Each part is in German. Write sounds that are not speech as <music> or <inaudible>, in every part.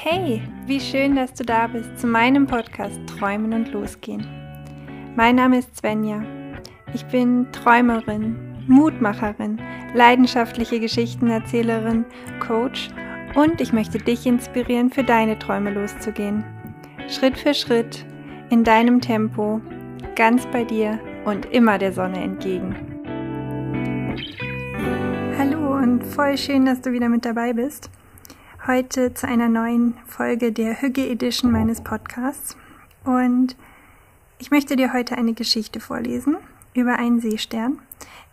Hey, wie schön, dass du da bist zu meinem Podcast Träumen und Losgehen. Mein Name ist Svenja. Ich bin Träumerin, Mutmacherin, leidenschaftliche Geschichtenerzählerin, Coach und ich möchte dich inspirieren, für deine Träume loszugehen. Schritt für Schritt, in deinem Tempo, ganz bei dir und immer der Sonne entgegen. Hallo und voll schön, dass du wieder mit dabei bist heute zu einer neuen Folge der Hügge Edition meines Podcasts. Und ich möchte dir heute eine Geschichte vorlesen über einen Seestern.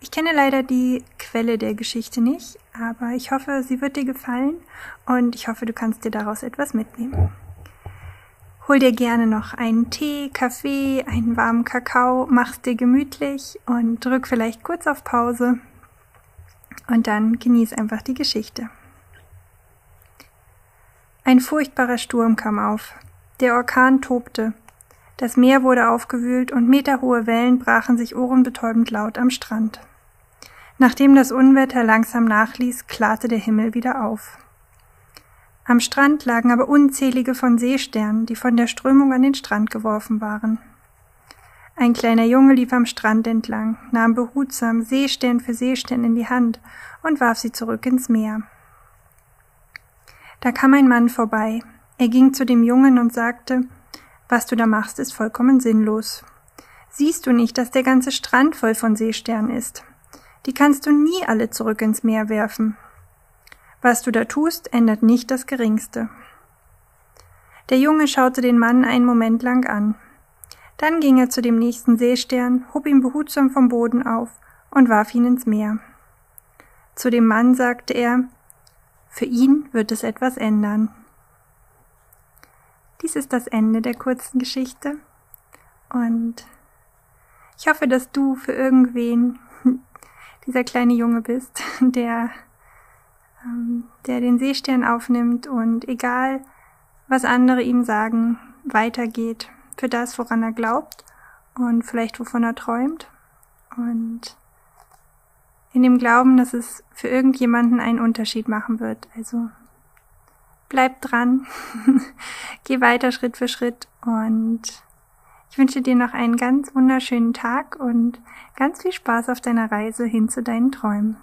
Ich kenne leider die Quelle der Geschichte nicht, aber ich hoffe, sie wird dir gefallen und ich hoffe, du kannst dir daraus etwas mitnehmen. Hol dir gerne noch einen Tee, Kaffee, einen warmen Kakao, mach's dir gemütlich und drück vielleicht kurz auf Pause und dann genieß einfach die Geschichte. Ein furchtbarer Sturm kam auf. Der Orkan tobte. Das Meer wurde aufgewühlt und meterhohe Wellen brachen sich ohrenbetäubend laut am Strand. Nachdem das Unwetter langsam nachließ, klarte der Himmel wieder auf. Am Strand lagen aber unzählige von Seesternen, die von der Strömung an den Strand geworfen waren. Ein kleiner Junge lief am Strand entlang, nahm behutsam Seestern für Seestern in die Hand und warf sie zurück ins Meer. Da kam ein Mann vorbei. Er ging zu dem Jungen und sagte, was du da machst, ist vollkommen sinnlos. Siehst du nicht, dass der ganze Strand voll von Seesternen ist? Die kannst du nie alle zurück ins Meer werfen. Was du da tust, ändert nicht das geringste. Der Junge schaute den Mann einen Moment lang an. Dann ging er zu dem nächsten Seestern, hob ihn behutsam vom Boden auf und warf ihn ins Meer. Zu dem Mann sagte er, für ihn wird es etwas ändern. Dies ist das Ende der kurzen Geschichte und ich hoffe, dass du für irgendwen <laughs> dieser kleine Junge bist, <laughs> der, ähm, der den Seestern aufnimmt und egal, was andere ihm sagen, weitergeht für das, woran er glaubt und vielleicht wovon er träumt und in dem Glauben, dass es für irgendjemanden einen Unterschied machen wird. Also bleib dran, <laughs> geh weiter Schritt für Schritt und ich wünsche dir noch einen ganz wunderschönen Tag und ganz viel Spaß auf deiner Reise hin zu deinen Träumen.